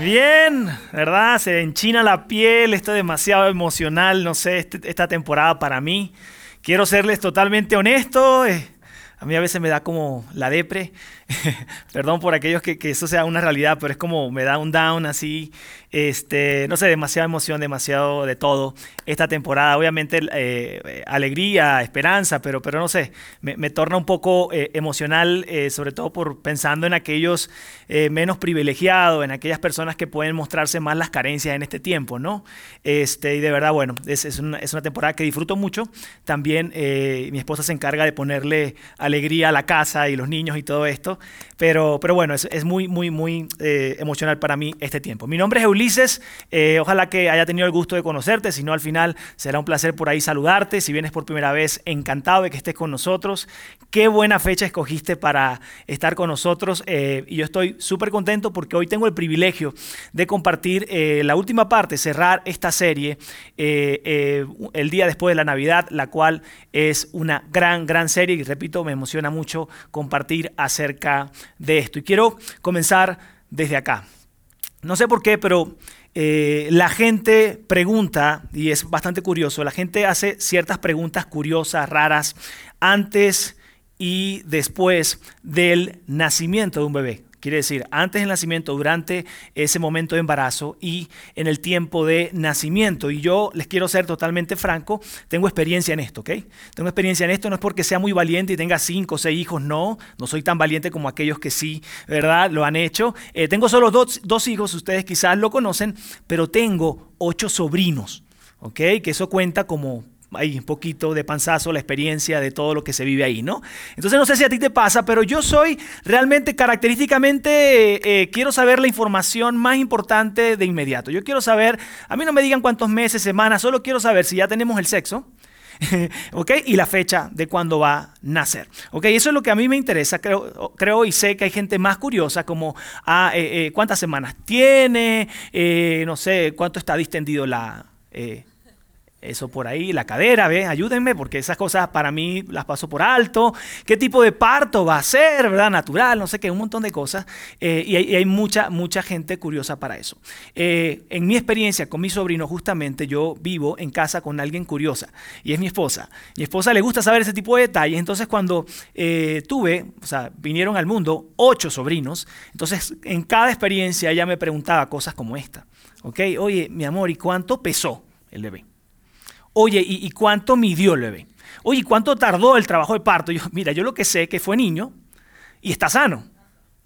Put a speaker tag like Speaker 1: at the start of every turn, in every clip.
Speaker 1: Bien, ¿verdad? Se enchina la piel, esto es demasiado emocional, no sé, este- esta temporada para mí. Quiero serles totalmente honesto. eh, a mí a veces me da como la depre. Perdón por aquellos que, que eso sea una realidad, pero es como me da un down así. Este, no sé, demasiada emoción, demasiado de todo. Esta temporada, obviamente, eh, alegría, esperanza, pero, pero no sé, me, me torna un poco eh, emocional, eh, sobre todo por pensando en aquellos eh, menos privilegiados, en aquellas personas que pueden mostrarse más las carencias en este tiempo, ¿no? Este, y de verdad, bueno, es, es, una, es una temporada que disfruto mucho. También eh, mi esposa se encarga de ponerle alegría a la casa y los niños y todo esto. Pero, pero bueno, es, es muy, muy, muy eh, emocional para mí este tiempo. Mi nombre es Ulises. eh, ojalá que haya tenido el gusto de conocerte. Si no, al final será un placer por ahí saludarte. Si vienes por primera vez, encantado de que estés con nosotros. Qué buena fecha escogiste para estar con nosotros. eh, y yo estoy súper contento porque hoy tengo el privilegio de compartir la última parte, cerrar esta serie el día después de la Navidad, la cual es una gran, gran serie. Y repito, me emociona mucho compartir acerca de esto. Y quiero comenzar desde acá. No sé por qué, pero eh, la gente pregunta, y es bastante curioso, la gente hace ciertas preguntas curiosas, raras, antes y después del nacimiento de un bebé. Quiere decir, antes del nacimiento, durante ese momento de embarazo y en el tiempo de nacimiento. Y yo les quiero ser totalmente franco, tengo experiencia en esto, ¿ok? Tengo experiencia en esto, no es porque sea muy valiente y tenga cinco o seis hijos, no, no soy tan valiente como aquellos que sí, ¿verdad? Lo han hecho. Eh, tengo solo dos, dos hijos, ustedes quizás lo conocen, pero tengo ocho sobrinos, ¿ok? Que eso cuenta como ahí un poquito de panzazo la experiencia de todo lo que se vive ahí, ¿no? Entonces no sé si a ti te pasa, pero yo soy realmente característicamente, eh, eh, quiero saber la información más importante de inmediato. Yo quiero saber, a mí no me digan cuántos meses, semanas, solo quiero saber si ya tenemos el sexo. ¿ok? Y la fecha de cuándo va a nacer, ¿ok? Eso es lo que a mí me interesa, creo, creo y sé que hay gente más curiosa como ah, eh, cuántas semanas tiene, no sé, cuánto está distendido la... eso por ahí, la cadera, ¿ve? Ayúdenme porque esas cosas para mí las paso por alto. ¿Qué tipo de parto va a ser, verdad? Natural, no sé qué, un montón de cosas. Eh, y, hay, y, hay, mucha, mucha gente curiosa para eso. Eh, en mi experiencia con mi sobrino, justamente yo vivo en casa con alguien curiosa y es mi esposa. Mi esposa le gusta saber ese tipo de detalles. Entonces, cuando eh, tuve, o sea, vinieron al mundo ocho sobrinos, entonces en cada experiencia ella me preguntaba cosas como esta. ¿Ok? Oye, mi amor, ¿y cuánto pesó el bebé? Oye, ¿y, ¿y, cuánto midió el bebé? Oye, ¿cuánto tardó el trabajo de parto? Yo, mira, yo lo que sé es que fue niño y está sano.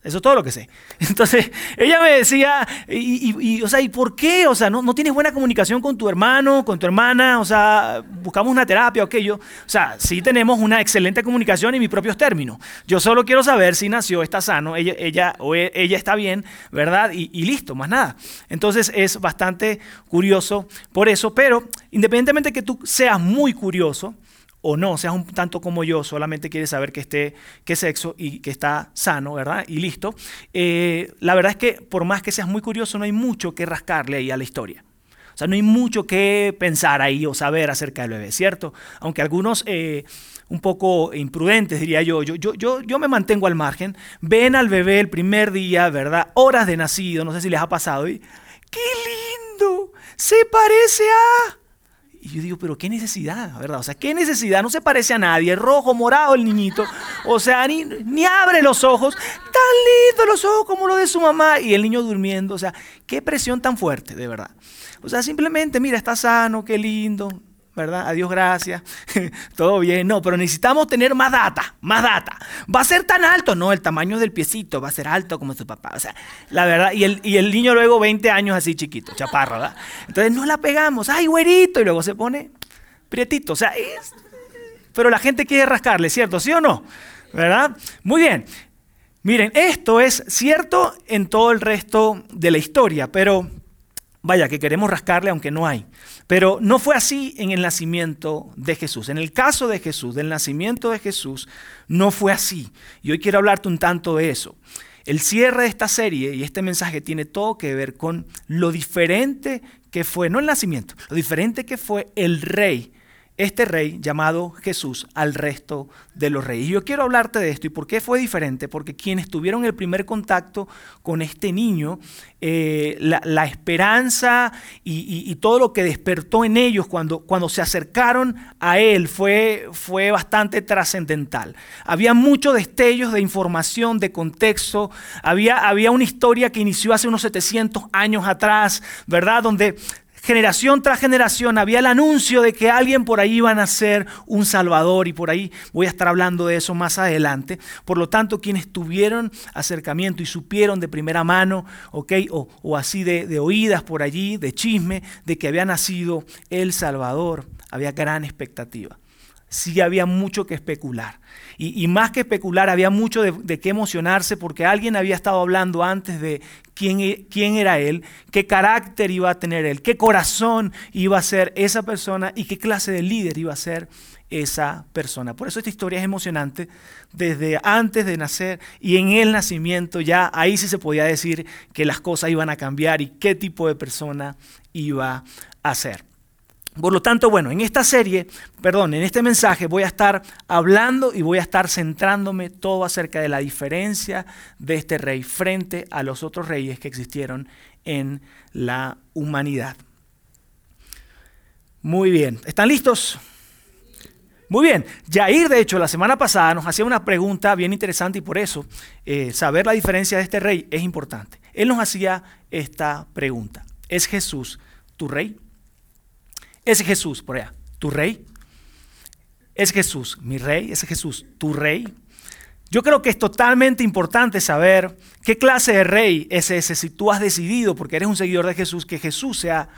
Speaker 1: Eso es todo lo que sé. Entonces, ella me decía, y, y, y, o sea, ¿y por qué? O sea, ¿no, ¿no tienes buena comunicación con tu hermano, con tu hermana? O sea, buscamos una terapia o qué yo. O sea, sí tenemos una excelente comunicación en mis propios términos. Yo solo quiero saber si nació, está sano, ella, ella, o ella está bien, ¿verdad? Y, y listo, más nada. Entonces, es bastante curioso por eso, pero independientemente de que tú seas muy curioso, o no, seas un tanto como yo, solamente quieres saber que esté, qué sexo y que está sano, ¿verdad? Y listo. Eh, la verdad es que por más que seas muy curioso, no hay mucho que rascarle ahí a la historia. O sea, no hay mucho que pensar ahí o saber acerca del bebé, ¿cierto? Aunque algunos eh, un poco imprudentes, diría yo, yo, yo, yo, yo me mantengo al margen, ven al bebé el primer día, ¿verdad? Horas de nacido, no sé si les ha pasado, y ¡qué lindo! Se parece a... Y yo digo, pero qué necesidad, ¿verdad? O sea, qué necesidad, no se parece a nadie, rojo, morado el niñito, o sea, ni, ni abre los ojos, tan lindo los ojos como los de su mamá, y el niño durmiendo, o sea, qué presión tan fuerte, de verdad. O sea, simplemente, mira, está sano, qué lindo, ¿verdad? Adiós, gracias, todo bien, no, pero necesitamos tener más data, más data. ¿Va a ser tan alto? No, el tamaño del piecito va a ser alto como su papá, o sea, la verdad, y el, y el niño luego 20 años así chiquito, chaparro, ¿verdad? Entonces no la pegamos, ay, güerito, y luego se pone prietito, o sea, es... pero la gente quiere rascarle, ¿cierto? ¿Sí o no? ¿Verdad? Muy bien. Miren, esto es cierto en todo el resto de la historia, pero vaya, que queremos rascarle aunque no hay. Pero no fue así en el nacimiento de Jesús. En el caso de Jesús, del nacimiento de Jesús, no fue así. Y hoy quiero hablarte un tanto de eso. El cierre de esta serie y este mensaje tiene todo que ver con lo diferente que fue, no el nacimiento, lo diferente que fue el rey este rey llamado Jesús al resto de los reyes. Y yo quiero hablarte de esto y por qué fue diferente, porque quienes tuvieron el primer contacto con este niño, eh, la, esperanza y, todo lo que despertó en ellos cuando, cuando se acercaron a él fue, fue bastante trascendental. Había muchos destellos de información, de contexto, había, había una historia que inició hace unos 700 años atrás, ¿verdad? Donde generación tras generación había el anuncio de que alguien por ahí iba a nacer un Salvador y por ahí voy a estar hablando de eso más adelante. Por lo tanto, quienes tuvieron acercamiento y supieron de primera mano, ¿ok? O, así de, de oídas por allí, de chisme, de que había nacido el Salvador, había gran expectativa. Sí había mucho que especular. Y, más que especular, había mucho de, qué emocionarse porque alguien había estado hablando antes de quién, e, quién era él, qué carácter iba a tener él, qué corazón iba a ser esa persona y qué clase de líder iba a ser esa persona. Por eso esta historia es emocionante desde antes de nacer y en el nacimiento ya ahí sí se podía decir que las cosas iban a cambiar y qué tipo de persona iba a ser. Por lo tanto, bueno, en esta serie, perdón, en este mensaje voy a estar hablando y voy a estar centrándome todo acerca de la diferencia de este rey frente a los otros reyes que existieron en la humanidad. Muy bien, ¿están listos? Muy bien, Jair de hecho la semana pasada nos hacía una pregunta bien interesante y por eso eh, saber la diferencia de este rey es importante. Él nos hacía esta pregunta, ¿es Jesús tu rey? Es Jesús, por allá, tu rey. Es Jesús, mi rey, es Jesús, tu rey. Yo creo que es totalmente importante saber qué clase de rey es ese si tú has decidido, porque eres un seguidor de Jesús, que Jesús sea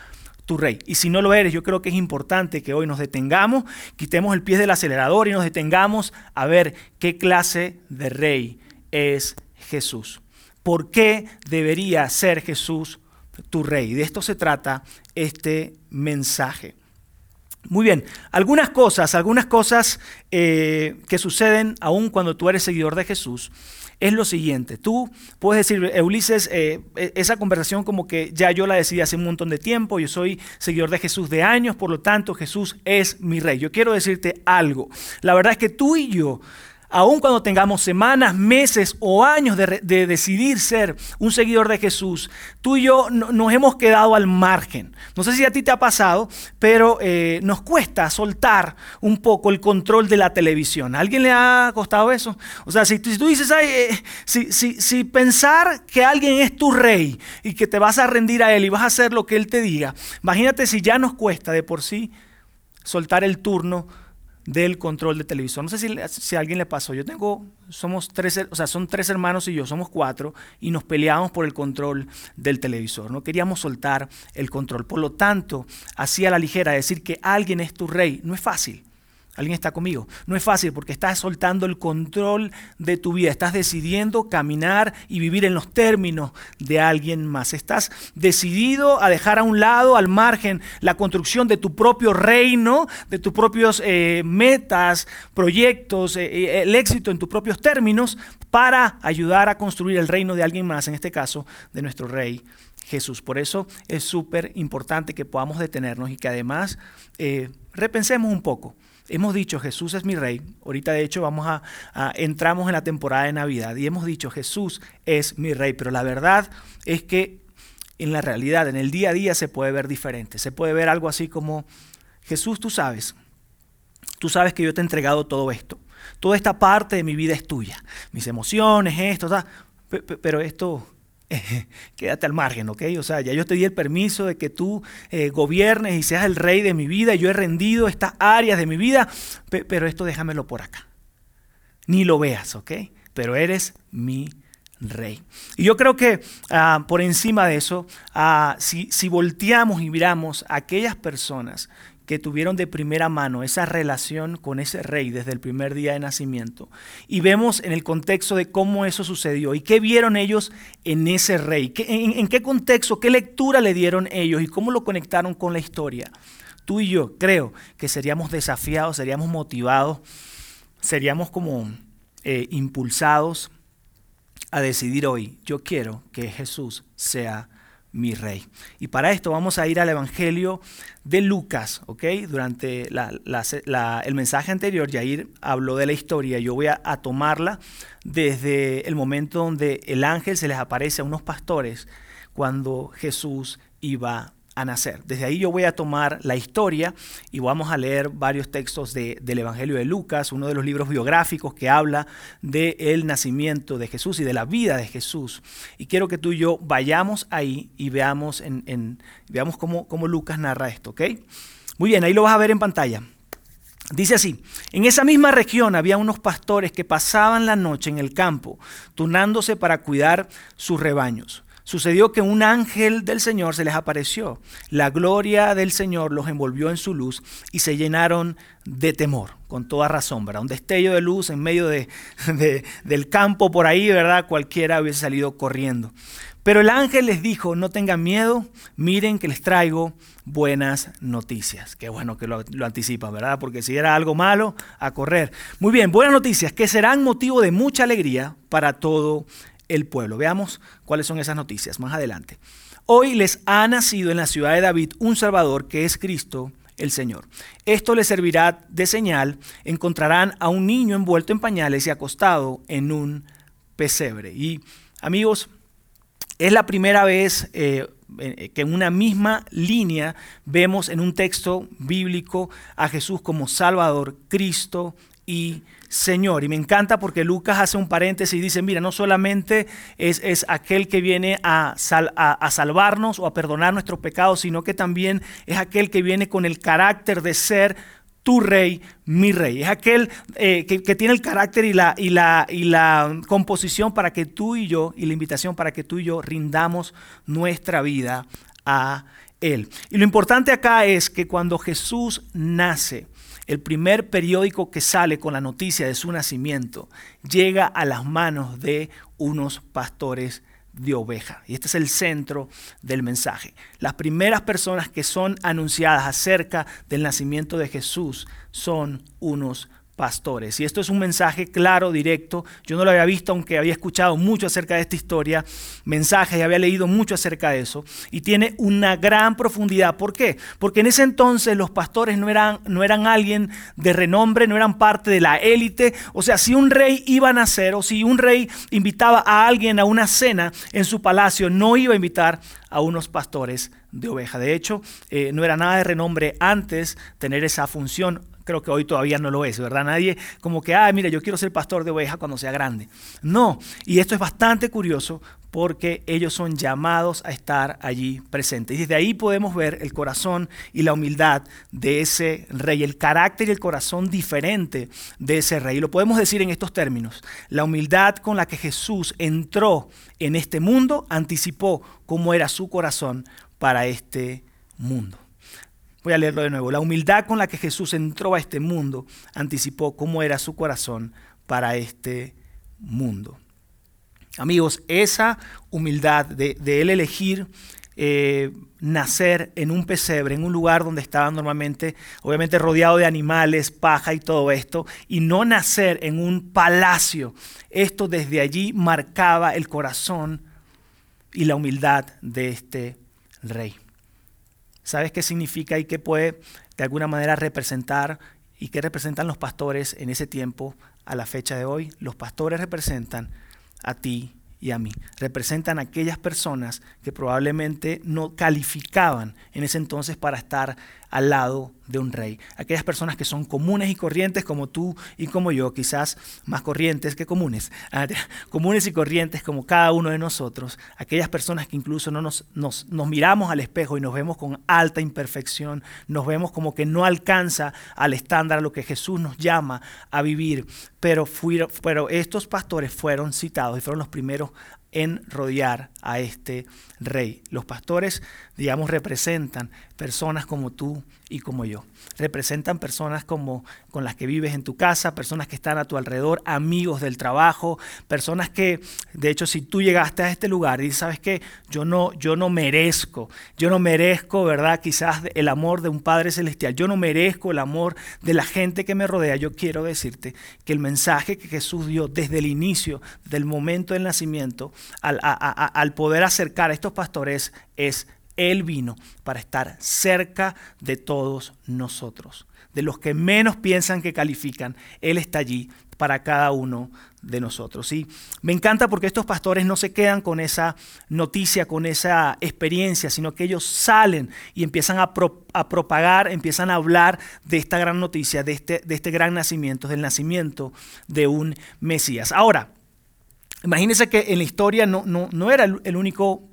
Speaker 1: tu rey. Y si no lo eres, yo creo que es importante que hoy nos detengamos, quitemos el pie del acelerador y nos detengamos a ver qué clase de rey es Jesús. ¿Por qué debería ser Jesús tu rey. De esto se trata este mensaje. Muy bien, algunas cosas, algunas cosas eh, que suceden aún cuando tú eres seguidor de Jesús es lo siguiente. Tú puedes decir, Ulises, eh, e, esa conversación como que ya yo la decidí hace un montón de tiempo, yo soy seguidor de Jesús de años, por lo tanto Jesús es mi rey. Yo quiero decirte algo. La verdad es que tú y yo aun cuando tengamos semanas, meses o años de, decidir ser un seguidor de Jesús, tú y yo nos hemos quedado al margen. No sé si a ti te ha pasado, pero eh, nos cuesta soltar un poco el control de la televisión. ¿A alguien le ha costado eso? O sea, si, tú dices, eh, si, si pensar que alguien es tu rey y que te vas a rendir a él y vas a hacer lo que él te diga, imagínate si ya nos cuesta de por sí soltar el turno del control de televisor. No sé si, a alguien le pasó. Yo tengo, somos tres, o sea, son tres hermanos y yo, somos cuatro, y nos peleábamos por el control del televisor. No queríamos soltar el control. Por lo tanto, hacía la ligera decir que alguien es tu rey. No es fácil. ¿Alguien está conmigo? No es fácil porque estás soltando el control de tu vida, estás decidiendo caminar y vivir en los términos de alguien más. Estás decidido a dejar a un lado, al margen, la construcción de tu propio reino, de tus propios eh, metas, proyectos, eh, eh, el éxito en tus propios términos, para ayudar a construir el reino de alguien más, en este caso de nuestro rey Jesús. Por eso es súper importante que podamos detenernos y que además repensemos un poco hemos dicho Jesús es mi rey. Ahorita de hecho vamos a, entramos en la temporada de Navidad y hemos dicho Jesús es mi rey, pero la verdad es que en la realidad, en el día a día se puede ver diferente. Se puede ver algo así como Jesús, tú sabes, tú sabes que yo te he entregado todo esto. Toda esta parte de mi vida es tuya. Mis emociones, esto, pero esto quédate al margen, ¿ok? O sea, ya yo te di el permiso de que tú eh, gobiernes y seas el rey de mi vida. Yo he rendido estas áreas de mi vida, pero esto déjamelo por acá. Ni lo veas, ¿ok? Pero eres mi rey. Y yo creo que ah, por encima de eso, ah, si, si volteamos y miramos a aquellas personas que tuvieron de primera mano esa relación con ese rey desde el primer día de nacimiento. Y vemos en el contexto de cómo eso sucedió y qué vieron ellos en ese rey, en, qué contexto, qué lectura le dieron ellos y cómo lo conectaron con la historia. Tú y yo creo que seríamos desafiados, seríamos motivados, seríamos como eh, impulsados a decidir hoy, yo quiero que Jesús sea mi rey. Y para esto vamos a ir al Evangelio de Lucas, ¿ok? Durante el mensaje anterior, Yair habló de la historia, yo voy a, a, tomarla desde el momento donde el ángel se les aparece a unos pastores cuando Jesús iba a nacer. Desde ahí yo voy a tomar la historia y vamos a leer varios textos del Evangelio de Lucas, uno de los libros biográficos que habla del nacimiento de Jesús y de la vida de Jesús. Y quiero que tú y yo vayamos ahí y veamos, en, veamos cómo, cómo Lucas narra esto, ¿ok? Muy bien, ahí lo vas a ver en pantalla. Dice así, en esa misma región había unos pastores que pasaban la noche en el campo, turnándose para cuidar sus rebaños. Sucedió que un ángel del Señor se les apareció. La gloria del Señor los envolvió en su luz y se llenaron de temor, con toda razón, ¿verdad? Un destello de luz en medio de, del campo por ahí, ¿verdad? Cualquiera hubiese salido corriendo. Pero el ángel les dijo, no tengan miedo, miren que les traigo buenas noticias. Qué bueno que lo, lo anticipan, ¿verdad? Porque si era algo malo, a correr. Muy bien, buenas noticias que serán motivo de mucha alegría para todo el pueblo. Veamos cuáles son esas noticias más adelante. Hoy les ha nacido en la ciudad de David un Salvador que es Cristo el Señor. Esto les servirá de señal. Encontrarán a un niño envuelto en pañales y acostado en un pesebre. Y amigos, es la primera vez eh, que en una misma línea vemos en un texto bíblico a Jesús como Salvador, Cristo y Señor. Y me encanta porque Lucas hace un paréntesis y dice, mira, no solamente es, aquel que viene a, a, salvarnos o a perdonar nuestros pecados, sino que también es aquel que viene con el carácter de ser tu rey, mi rey. Es aquel eh, que, que, tiene el carácter y la, y, la, y la composición para que tú y yo, y la invitación para que tú y yo rindamos nuestra vida a Él. Y lo importante acá es que cuando Jesús nace, el primer periódico que sale con la noticia de su nacimiento llega a las manos de unos pastores de oveja. Y este es el centro del mensaje. Las primeras personas que son anunciadas acerca del nacimiento de Jesús son unos pastores. Y esto es un mensaje claro, directo. Yo no lo había visto, aunque había escuchado mucho acerca de esta historia, mensajes y había leído mucho acerca de eso. Y tiene una gran profundidad. ¿Por qué? Porque en ese entonces los pastores no eran, no eran alguien de renombre, no eran parte de la élite. O sea, si un rey iba a nacer o si un rey invitaba a alguien a una cena en su palacio, no iba a invitar a unos pastores de oveja. De hecho, eh, no era nada de renombre antes tener esa función creo que hoy todavía no lo es, ¿verdad? Nadie como que, ah, mira, yo quiero ser pastor de oveja cuando sea grande. No, y esto es bastante curioso porque ellos son llamados a estar allí presentes. Y desde ahí podemos ver el corazón y la humildad de ese rey, el carácter y el corazón diferente de ese rey. Y lo podemos decir en estos términos. La humildad con la que Jesús entró en este mundo anticipó cómo era su corazón para este mundo. Voy a leerlo de nuevo. La humildad con la que Jesús entró a este mundo anticipó cómo era su corazón para este mundo. Amigos, esa humildad de, él elegir eh, nacer en un pesebre, en un lugar donde estaba normalmente, obviamente rodeado de animales, paja y todo esto, y no nacer en un palacio, esto desde allí marcaba el corazón y la humildad de este rey. ¿Sabes qué significa y qué puede de alguna manera representar y qué representan los pastores en ese tiempo a la fecha de hoy? Los pastores representan a ti y a mí. Representan a aquellas personas que probablemente no calificaban en ese entonces para estar al lado de un rey. Aquellas personas que son comunes y corrientes como tú y como yo, quizás más corrientes que comunes, ah, comunes y corrientes como cada uno de nosotros, aquellas personas que incluso no nos, nos, miramos al espejo y nos vemos con alta imperfección, nos vemos como que no alcanza al estándar a lo que Jesús nos llama a vivir, pero, pero estos pastores fueron citados y fueron los primeros en rodear a este rey. Los pastores, digamos, representan personas como tú y como yo. Representan personas como con las que vives en tu casa, personas que están a tu alrededor, amigos del trabajo, personas que, de hecho, si tú llegaste a este lugar y sabes que yo no, yo no merezco, yo no merezco, ¿verdad? Quizás el amor de un Padre Celestial, yo no merezco el amor de la gente que me rodea. Yo quiero decirte que el mensaje que Jesús dio desde el inicio, del momento del nacimiento, al, al poder acercar a estos pastores es él vino para estar cerca de todos nosotros. De los que menos piensan que califican, Él está allí para cada uno de nosotros. Y me encanta porque estos pastores no se quedan con esa noticia, con esa experiencia, sino que ellos salen y empiezan a, propagar, empiezan a hablar de esta gran noticia, de este, de este gran nacimiento, del nacimiento de un Mesías. Ahora, imagínense que en la historia no, no, no era el único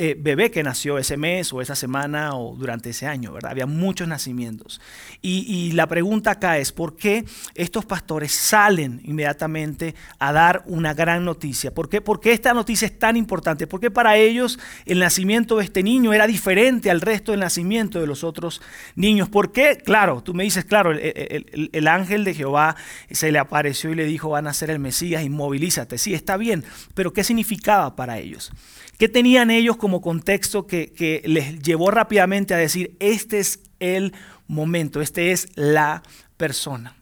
Speaker 1: eh, bebé que nació ese mes o esa semana o durante ese año, ¿verdad? Había muchos nacimientos. Y, la pregunta acá es, ¿por qué estos pastores salen inmediatamente a dar una gran noticia? ¿Por qué, ¿Por qué esta noticia es tan importante? Porque para ellos el nacimiento de este niño era diferente al resto del nacimiento de los otros niños. ¿Por qué? Claro, tú me dices, claro, el, el ángel de Jehová se le apareció y le dijo, va a nacer el Mesías, inmovilízate. Sí, está bien, pero ¿qué significaba para ellos? ¿Qué tenían ellos como contexto que, les llevó rápidamente a decir, este es el momento, este es la persona?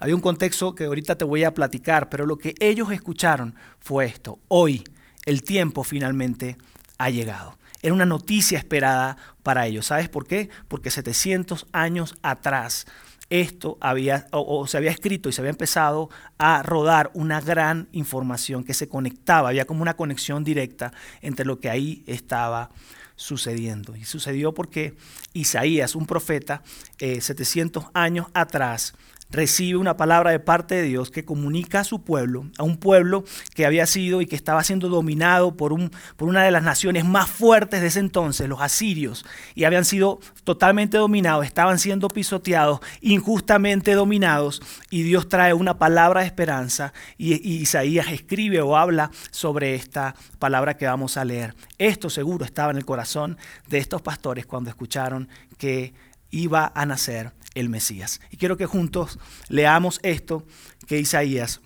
Speaker 1: Había un contexto que ahorita te voy a platicar, pero lo que ellos escucharon fue esto. Hoy el tiempo finalmente ha llegado. Era una noticia esperada para ellos. ¿Sabes por qué? Porque 700 años atrás esto había, o, se había escrito y se había empezado a rodar una gran información que se conectaba, había como una conexión directa entre lo que ahí estaba sucediendo. Y sucedió porque Isaías, un profeta, 700 eh, años atrás, recibe una palabra de parte de Dios que comunica a su pueblo, a un pueblo que había sido y que estaba siendo dominado por, un, por una de las naciones más fuertes de ese entonces, los asirios, y habían sido totalmente dominados, estaban siendo pisoteados, injustamente dominados, y Dios trae una palabra de esperanza y, y Isaías escribe o habla sobre esta palabra que vamos a leer. Esto seguro estaba en el corazón de estos pastores cuando escucharon que iba a nacer el Mesías. Y quiero que juntos leamos esto que Isaías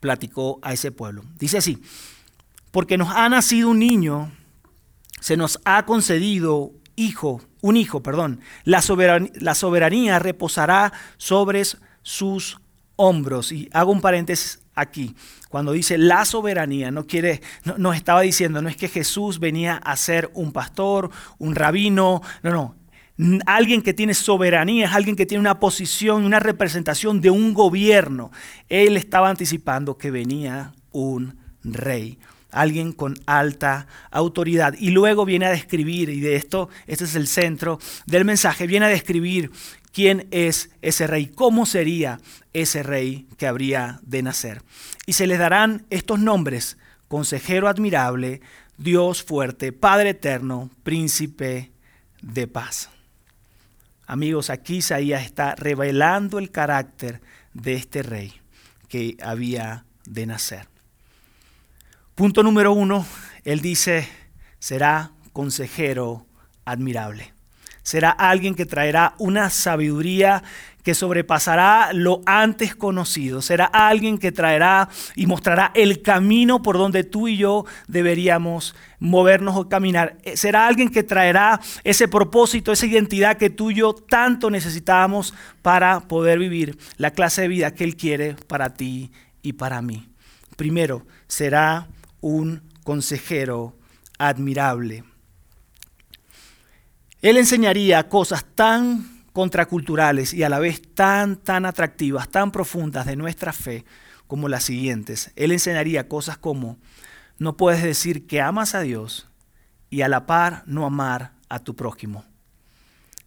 Speaker 1: platicó a ese pueblo. Dice así, porque nos ha nacido un niño, se nos ha concedido hijo, un hijo, perdón, la soberanía, reposará sobre sus hombros. Y hago un paréntesis aquí. Cuando dice la soberanía, no quiere, no, nos estaba diciendo, no es que Jesús venía a ser un pastor, un rabino, no, no, Alguien que tiene soberanía es alguien que tiene una posición, una representación de un gobierno. Él estaba anticipando que venía un rey, alguien con alta autoridad. Y luego viene a describir, y de esto, este es el centro del mensaje, viene a describir quién es ese rey, cómo sería ese rey que habría de nacer. Y se les darán estos nombres, consejero admirable, Dios fuerte, Padre eterno, príncipe de paz. Amigos, aquí Isaías está revelando el carácter de este rey que había de nacer. Punto número uno, él dice, será consejero admirable. Será alguien que traerá una sabiduría que sobrepasará lo antes conocido. Será alguien que traerá y mostrará el camino por donde tú y yo deberíamos movernos o caminar. Eh, será alguien que traerá ese propósito, esa identidad que tú y yo tanto necesitábamos para poder vivir la clase de vida que Él quiere para ti y para mí. Primero, será un consejero admirable. Él enseñaría cosas tan contraculturales y a la vez tan, tan atractivas, tan profundas de nuestra fe como las siguientes. Él enseñaría cosas como, no puedes decir que amas a Dios y a la par no amar a tu prójimo.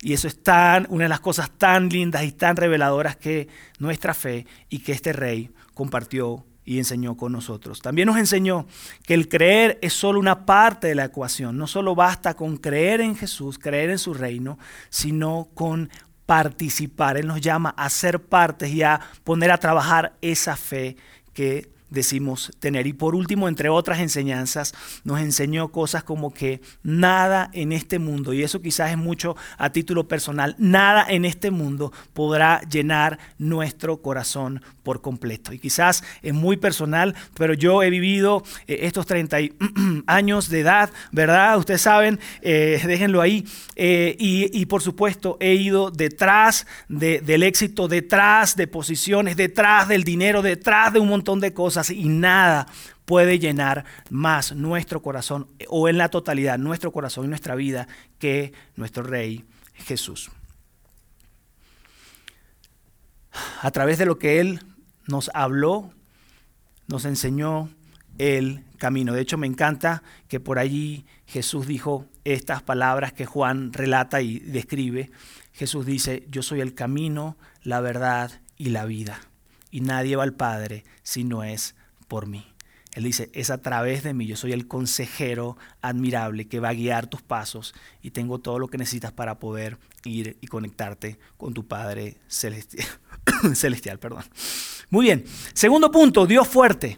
Speaker 1: Y eso es tan, una de las cosas tan lindas y tan reveladoras que nuestra fe y que este rey compartió y enseñó con nosotros. También nos enseñó que el creer es solo una parte de la ecuación. No solo basta con creer en Jesús, creer en su reino, sino con participar. Él nos llama a ser partes y a poner a trabajar esa fe que decimos tener. Y por último, entre otras enseñanzas, nos enseñó cosas como que nada en este mundo, y eso quizás es mucho a título personal, nada en este mundo podrá llenar nuestro corazón por completo. Y quizás es muy personal, pero yo he vivido eh, estos 30 años de edad, ¿verdad? Ustedes saben, eh, déjenlo ahí. Eh, y, por supuesto, he ido detrás del éxito, detrás de posiciones, detrás del dinero, detrás de un montón de cosas y nada puede llenar más nuestro corazón o en la totalidad nuestro corazón y nuestra vida que nuestro Rey Jesús. A través de lo que Él nos habló, nos enseñó el camino. De hecho, me encanta que por allí Jesús dijo estas palabras que Juan relata y describe. Jesús dice, yo soy el camino, la verdad y la vida y nadie va al Padre si no es por mí. Él dice, es a través de mí, yo soy el consejero admirable que va a guiar tus pasos y tengo todo lo que necesitas para poder ir y conectarte con tu Padre celestial. perdón. Muy bien, segundo punto, Dios fuerte.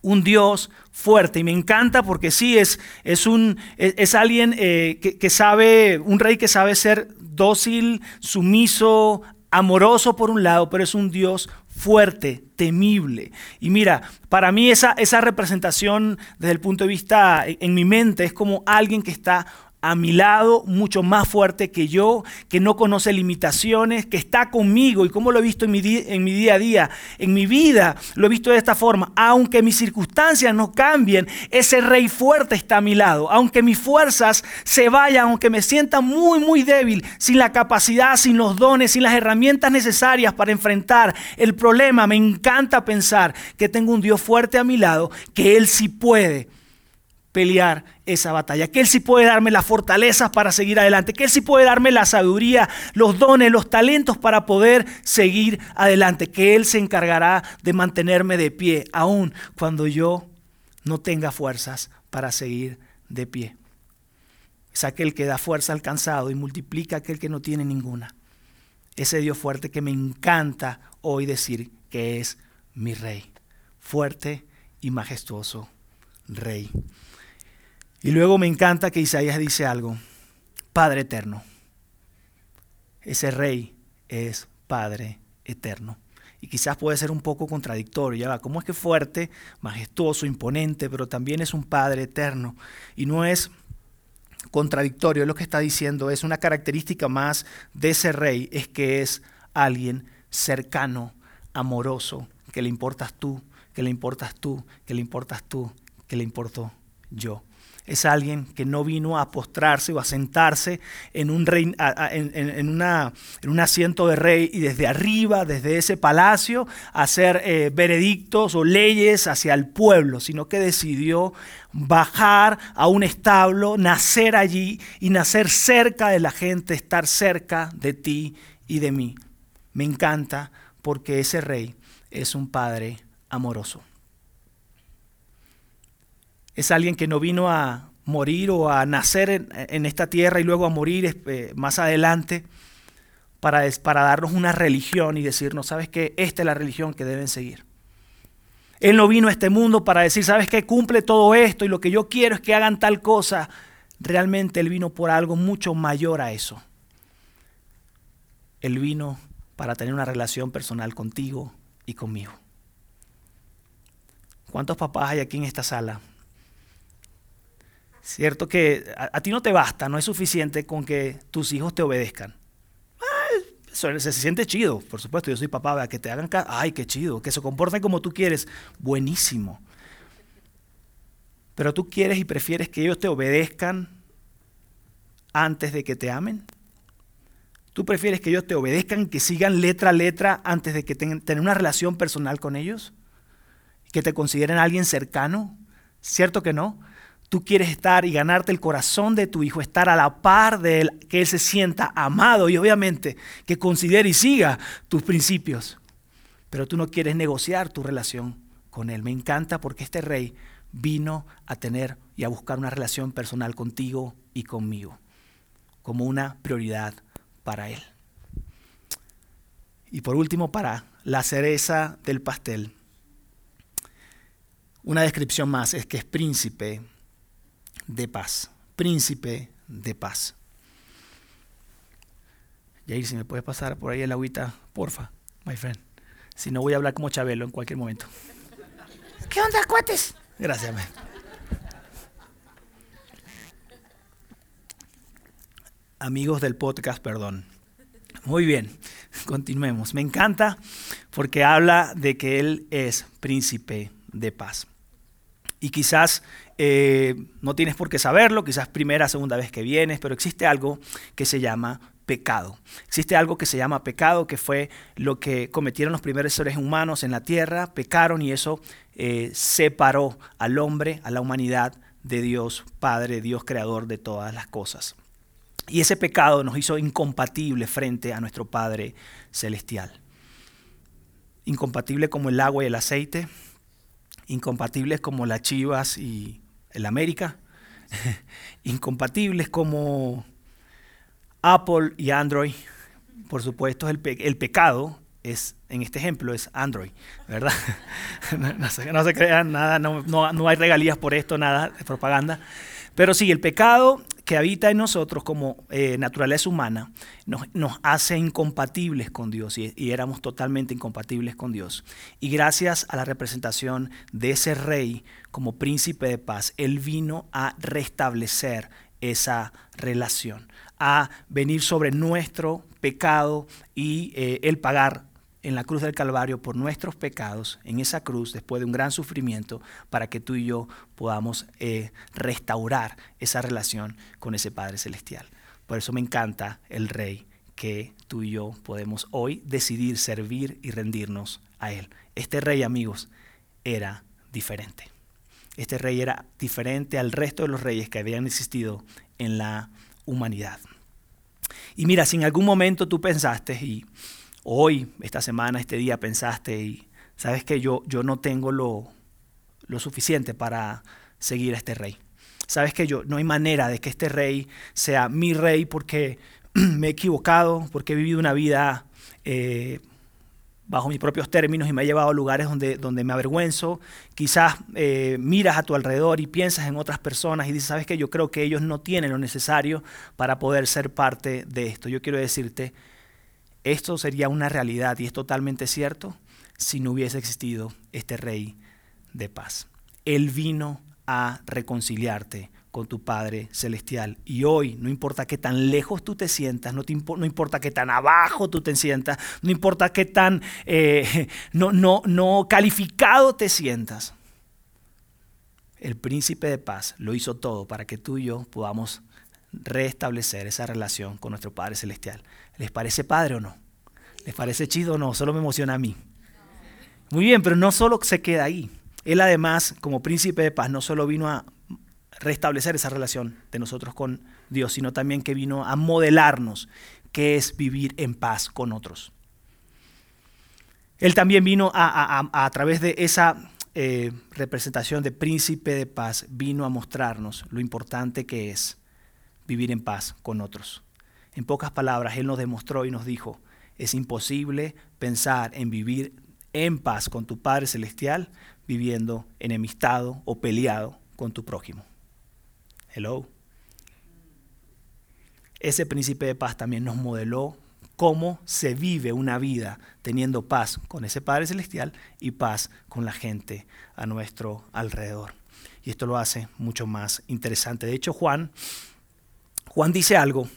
Speaker 1: Un Dios fuerte. Y me encanta porque sí, es, es, un, es, alguien eh, que, que sabe, un rey que sabe ser dócil, sumiso, amoroso por un lado, pero es un Dios fuerte, temible. Y mira, para mí esa, esa representación desde el punto de vista en mi mente es como alguien que está a mi lado, mucho más fuerte que yo, que no conoce limitaciones, que está conmigo. ¿Y como lo he visto en mi, en mi día a día? En mi vida lo he visto de esta forma. Aunque mis circunstancias no cambien, ese rey fuerte está a mi lado. Aunque mis fuerzas se vayan, aunque me sienta muy, muy débil, sin la capacidad, sin los dones, sin las herramientas necesarias para enfrentar el problema, me encanta pensar que tengo un Dios fuerte a mi lado, que Él sí puede pelear esa batalla, que Él sí puede darme las fortalezas para seguir adelante, que Él sí puede darme la sabiduría, los dones, los talentos para poder seguir adelante, que Él se encargará de mantenerme de pie, aun cuando yo no tenga fuerzas para seguir de pie. Es aquel que da fuerza al cansado y multiplica aquel que no tiene ninguna. Ese Dios fuerte que me encanta hoy decir que es mi rey, fuerte y majestuoso rey. Y luego me encanta que Isaías dice algo, Padre eterno. Ese rey es Padre eterno. Y quizás puede ser un poco contradictorio, ya va, ¿cómo es que fuerte, majestuoso, imponente, pero también es un Padre eterno? Y no es contradictorio, es lo que está diciendo, es una característica más de ese rey, es que es alguien cercano, amoroso, que le importas tú, que le importas tú, que le importas tú, que le importo yo es alguien que no vino a postrarse o a sentarse en un, en, un asiento de rey y desde arriba, desde ese palacio, hacer eh, veredictos o leyes hacia el pueblo, sino que decidió bajar a un establo, nacer allí y nacer cerca de la gente, estar cerca de ti y de mí. Me encanta porque ese rey es un padre amoroso es alguien que no vino a morir o a nacer en, esta tierra y luego a morir eh, más adelante para, para darnos una religión y decirnos, ¿sabes qué? Esta es la religión que deben seguir. Él no vino a este mundo para decir, ¿sabes qué? Cumple todo esto y lo que yo quiero es que hagan tal cosa. Realmente Él vino por algo mucho mayor a eso. Él vino para tener una relación personal contigo y conmigo. ¿Cuántos papás hay aquí en esta sala Cierto que a, ti no te basta, no es suficiente con que tus hijos te obedezcan. se, siente chido, por supuesto, yo soy papá, que te hagan caso, ay, qué chido, que se comporten como tú quieres, buenísimo. Pero tú quieres y prefieres que ellos te obedezcan antes de que te amen. ¿Tú prefieres que ellos te obedezcan, que sigan letra a letra antes de que tengan tener una relación personal con ellos? ¿Que te consideren alguien cercano? ¿Cierto que no? Tú quieres estar y ganarte el corazón de tu hijo, estar a la par de él, que él se sienta amado y obviamente que considere y siga tus principios. Pero tú no quieres negociar tu relación con él. Me encanta porque este rey vino a tener y a buscar una relación personal contigo y conmigo, como una prioridad para él. Y por último, para la cereza del pastel, una descripción más es que es príncipe de paz. Príncipe de paz. Jair, si me puedes pasar por ahí el agüita, porfa, my friend. Si no, voy a hablar como Chabelo en cualquier momento.
Speaker 2: ¿Qué onda, cuates?
Speaker 1: Gracias, man. Amigos del podcast, perdón. Muy bien, continuemos. Me encanta porque habla de que Él es príncipe de paz. Y quizás eh, no tienes por qué saberlo, quizás primera, segunda vez que vienes, pero existe algo que se llama pecado. Existe algo que se llama pecado, que fue lo que cometieron los primeros seres humanos en la tierra, pecaron y eso eh, separó al hombre, a la humanidad, de Dios Padre, Dios creador de todas las cosas. Y ese pecado nos hizo incompatible frente a nuestro Padre Celestial. Incompatible como el agua y el aceite, incompatibles como las chivas y el América, incompatibles como Apple y Android, por supuesto, el, pecado es, en este ejemplo, es Android, ¿verdad? no, se, crean nada, no, no, hay regalías por esto, nada de propaganda. Pero sí, el pecado que habita en nosotros como eh, naturaleza humana nos, hace incompatibles con Dios y, y, éramos totalmente incompatibles con Dios. Y gracias a la representación de ese rey como príncipe de paz, Él vino a restablecer esa relación, a venir sobre nuestro pecado y eh, el pagar en la cruz del Calvario por nuestros pecados, en esa cruz, después de un gran sufrimiento, para que tú y yo podamos eh, restaurar esa relación con ese Padre Celestial. Por eso me encanta el Rey que tú y yo podemos hoy decidir servir y rendirnos a Él. Este Rey, amigos, era diferente. Este rey era diferente al resto de los reyes que habían existido en la humanidad. Y mira, si en algún momento tú pensaste, y hoy, esta semana, este día pensaste, y sabes que yo, yo no tengo lo, lo suficiente para seguir a este rey. Sabes que yo no hay manera de que este rey sea mi rey porque me he equivocado, porque he vivido una vida eh, bajo mis propios términos y me ha llevado a lugares donde, donde me avergüenzo. Quizás eh, miras a tu alrededor y piensas en otras personas y dices, sabes que yo creo que ellos no tienen lo necesario para poder ser parte de esto. Yo quiero decirte, esto sería una realidad y es totalmente cierto si no hubiese existido este rey de paz. Él vino a reconciliarte con tu Padre Celestial. Y hoy, no importa qué tan lejos tú te sientas, no, importa qué tan abajo tú te sientas, no importa qué tan eh, no, no, no calificado te sientas, el príncipe de paz lo hizo todo para que tú y yo podamos restablecer esa relación con nuestro Padre Celestial. ¿Les parece padre o no? ¿Les parece chido o no? Solo me emociona a mí. Muy bien, pero no solo se queda ahí. Él además, como príncipe de paz, no solo vino a restablecer esa relación de nosotros con Dios, sino también que vino a modelarnos qué es vivir en paz con otros. Él también vino a, través de esa eh, representación de príncipe de paz, vino a mostrarnos lo importante que es vivir en paz con otros. En pocas palabras, Él nos demostró y nos dijo, es imposible pensar en vivir en paz con tu Padre Celestial viviendo enemistado o peleado con tu prójimo. Hello. Ese príncipe de paz también nos modeló cómo se vive una vida teniendo paz con ese Padre Celestial y paz con la gente a nuestro alrededor. Y esto lo hace mucho más interesante. De hecho, Juan, Juan dice algo,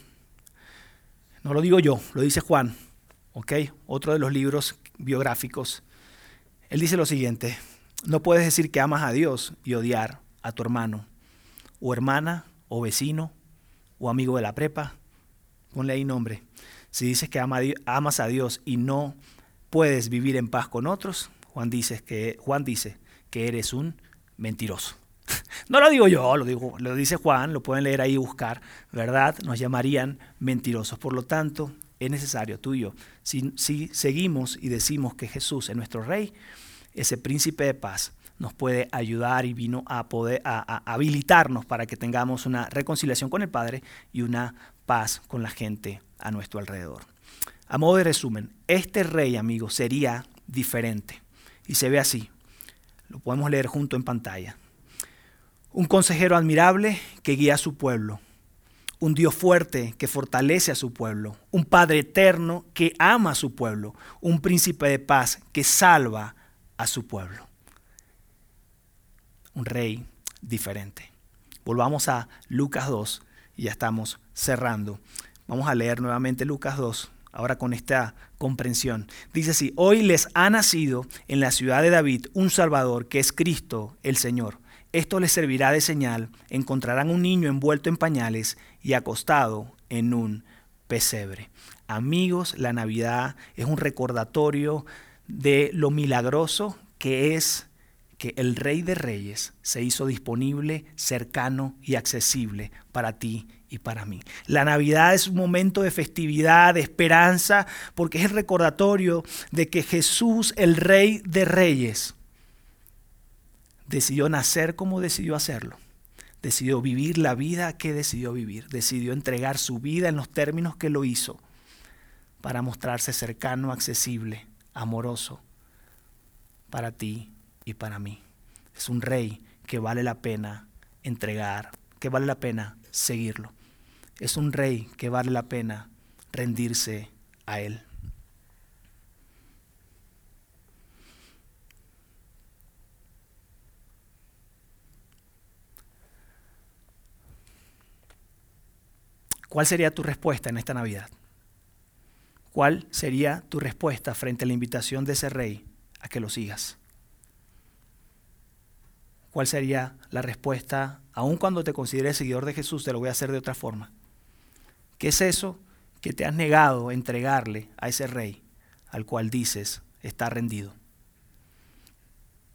Speaker 1: no lo digo yo, lo dice Juan, ¿ok? Otro de los libros biográficos. Él dice lo siguiente, no puedes decir que amas a Dios y odiar a tu hermano o hermana, o vecino, o amigo de la prepa, ponle ahí nombre. Si dices que amas a Dios y no puedes vivir en paz con otros, Juan dice que, Juan dice que eres un mentiroso. No lo digo yo, lo, digo, lo dice Juan, lo pueden leer ahí y buscar, ¿verdad? Nos llamarían mentirosos. Por lo tanto, es necesario tú y yo, si, seguimos y decimos que Jesús es nuestro Rey, ese príncipe de paz, nos puede ayudar y vino a poder a, habilitarnos para que tengamos una reconciliación con el Padre y una paz con la gente a nuestro alrededor. A modo de resumen, este rey, amigo, sería diferente. Y se ve así. Lo podemos leer junto en pantalla. Un consejero admirable que guía a su pueblo. Un Dios fuerte que fortalece a su pueblo. Un Padre eterno que ama a su pueblo. Un príncipe de paz que salva a su pueblo. Un rey diferente. Volvamos a Lucas 2 y ya estamos cerrando. Vamos a leer nuevamente Lucas 2, ahora con esta comprensión. Dice así, hoy les ha nacido en la ciudad de David un Salvador que es Cristo el Señor. Esto les servirá de señal. Encontrarán un niño envuelto en pañales y acostado en un pesebre. Amigos, la Navidad es un recordatorio de lo milagroso que es que el Rey de Reyes se hizo disponible, cercano y accesible para ti y para mí. La Navidad es un momento de festividad, de esperanza, porque es el recordatorio de que Jesús, el Rey de Reyes, decidió nacer como decidió hacerlo. Decidió vivir la vida que decidió vivir. Decidió entregar su vida en los términos que lo hizo para mostrarse cercano, accesible, amoroso para ti y para mí. Es un rey que vale la pena entregar, que vale la pena seguirlo. Es un rey que vale la pena rendirse a él. ¿Cuál sería tu respuesta en esta Navidad? ¿Cuál sería tu respuesta frente a la invitación de ese rey a que lo sigas? ¿Cuál sería la respuesta? Aun cuando te consideres seguidor de Jesús, te lo voy a hacer de otra forma. ¿Qué es eso que te has negado a entregarle a ese rey al cual dices está rendido?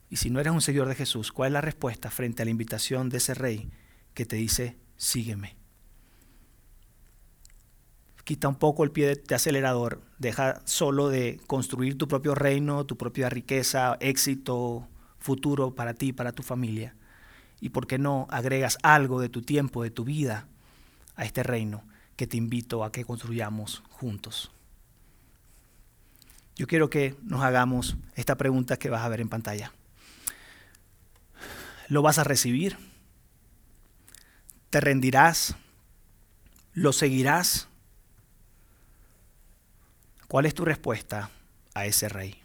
Speaker 1: Y si no eres un seguidor de Jesús, ¿cuál es la respuesta frente a la invitación de ese rey que te dice, sígueme? Quita un poco el pie de, acelerador, deja solo de construir tu propio reino, tu propia riqueza, éxito, futuro para ti, para tu familia. Y por qué no agregas algo de tu tiempo, de tu vida a este reino que te invito a que construyamos juntos. Yo quiero que nos hagamos esta pregunta que vas a ver en pantalla. ¿Lo vas a recibir? ¿Te rendirás? ¿Lo seguirás? ¿Cuál es tu respuesta a ese rey?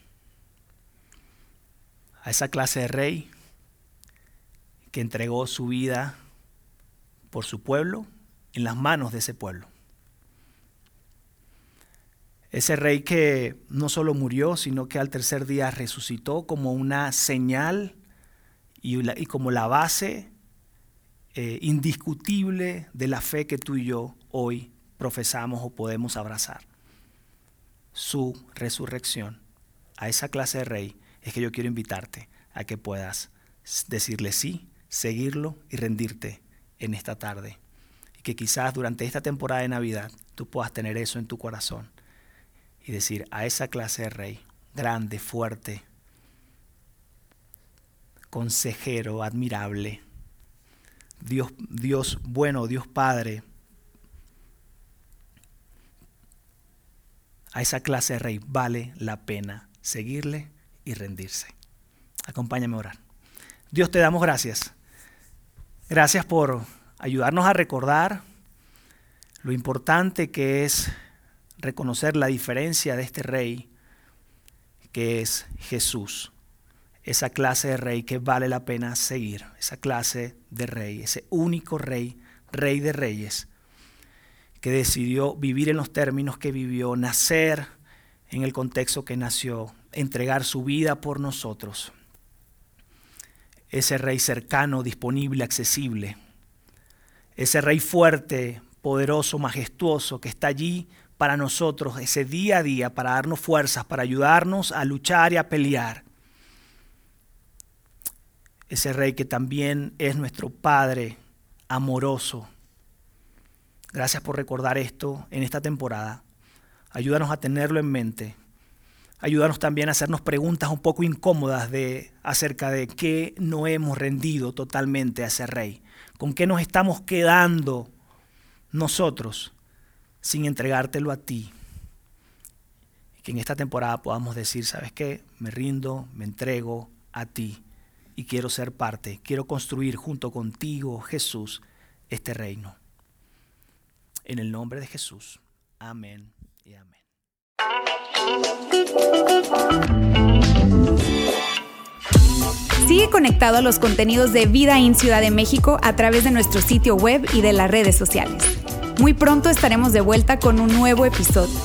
Speaker 1: A esa clase de rey que entregó su vida por su pueblo en las manos de ese pueblo. Ese rey que no solo murió, sino que al tercer día resucitó como una señal y, como la base eh, indiscutible de la fe que tú y yo hoy profesamos o podemos abrazar su resurrección, a esa clase de rey, es que yo quiero invitarte a que puedas decirle sí, seguirlo y rendirte en esta tarde. Y que quizás durante esta temporada de Navidad tú puedas tener eso en tu corazón y decir a esa clase de rey, grande, fuerte, consejero, admirable, Dios, Dios bueno, Dios Padre, a esa clase de rey vale la pena seguirle y rendirse. Acompáñame a orar. Dios te damos gracias. Gracias por ayudarnos a recordar lo importante que es reconocer la diferencia de este rey que es Jesús. Esa clase de rey que vale la pena seguir. Esa clase de rey, ese único rey, rey de reyes que decidió vivir en los términos que vivió, nacer en el contexto que nació, entregar su vida por nosotros. Ese rey cercano, disponible, accesible. Ese rey fuerte, poderoso, majestuoso, que está allí para nosotros ese día a día, para darnos fuerzas, para ayudarnos a luchar y a pelear. Ese rey que también es nuestro Padre amoroso, Gracias por recordar esto en esta temporada. Ayúdanos a tenerlo en mente. Ayúdanos también a hacernos preguntas un poco incómodas de, acerca de qué no hemos rendido totalmente a ese rey. ¿Con qué nos estamos quedando nosotros sin entregártelo a ti? Que en esta temporada podamos decir, ¿sabes qué? Me rindo, me entrego a ti y quiero ser parte, quiero construir junto contigo, Jesús, este reino. En el nombre de Jesús. Amén y amén.
Speaker 3: Sigue conectado a los contenidos de Vida en Ciudad de México a través de nuestro sitio web y de las redes sociales. Muy pronto estaremos de vuelta con un nuevo episodio.